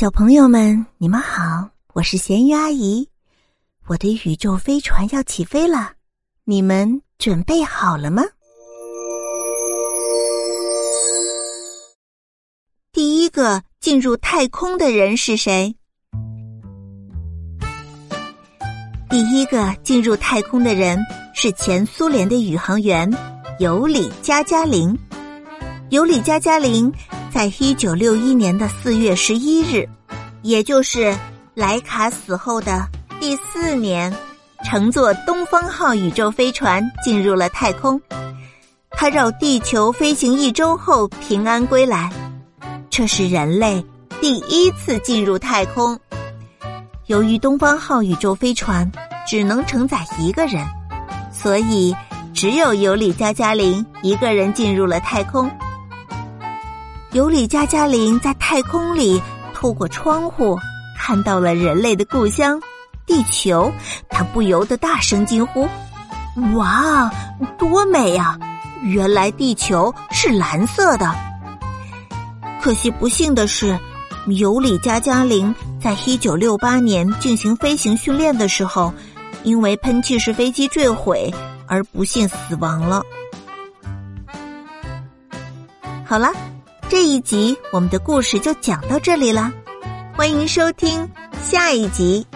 小朋友们，你们好，我是咸鱼阿姨。我的宇宙飞船要起飞了，你们准备好了吗？第一个进入太空的人是谁？第一个进入太空的人是前苏联的宇航员尤里·加加林。尤里·加加林。在一九六一年的四月十一日，也就是莱卡死后的第四年，乘坐东方号宇宙飞船进入了太空。他绕地球飞行一周后平安归来，这是人类第一次进入太空。由于东方号宇宙飞船只能承载一个人，所以只有尤里·加加林一个人进入了太空。尤里加加林在太空里透过窗户看到了人类的故乡——地球，他不由得大声惊呼：“哇，多美呀！原来地球是蓝色的。”可惜不幸的是，尤里加加林在一九六八年进行飞行训练的时候，因为喷气式飞机坠毁而不幸死亡了。好了。这一集我们的故事就讲到这里了，欢迎收听下一集。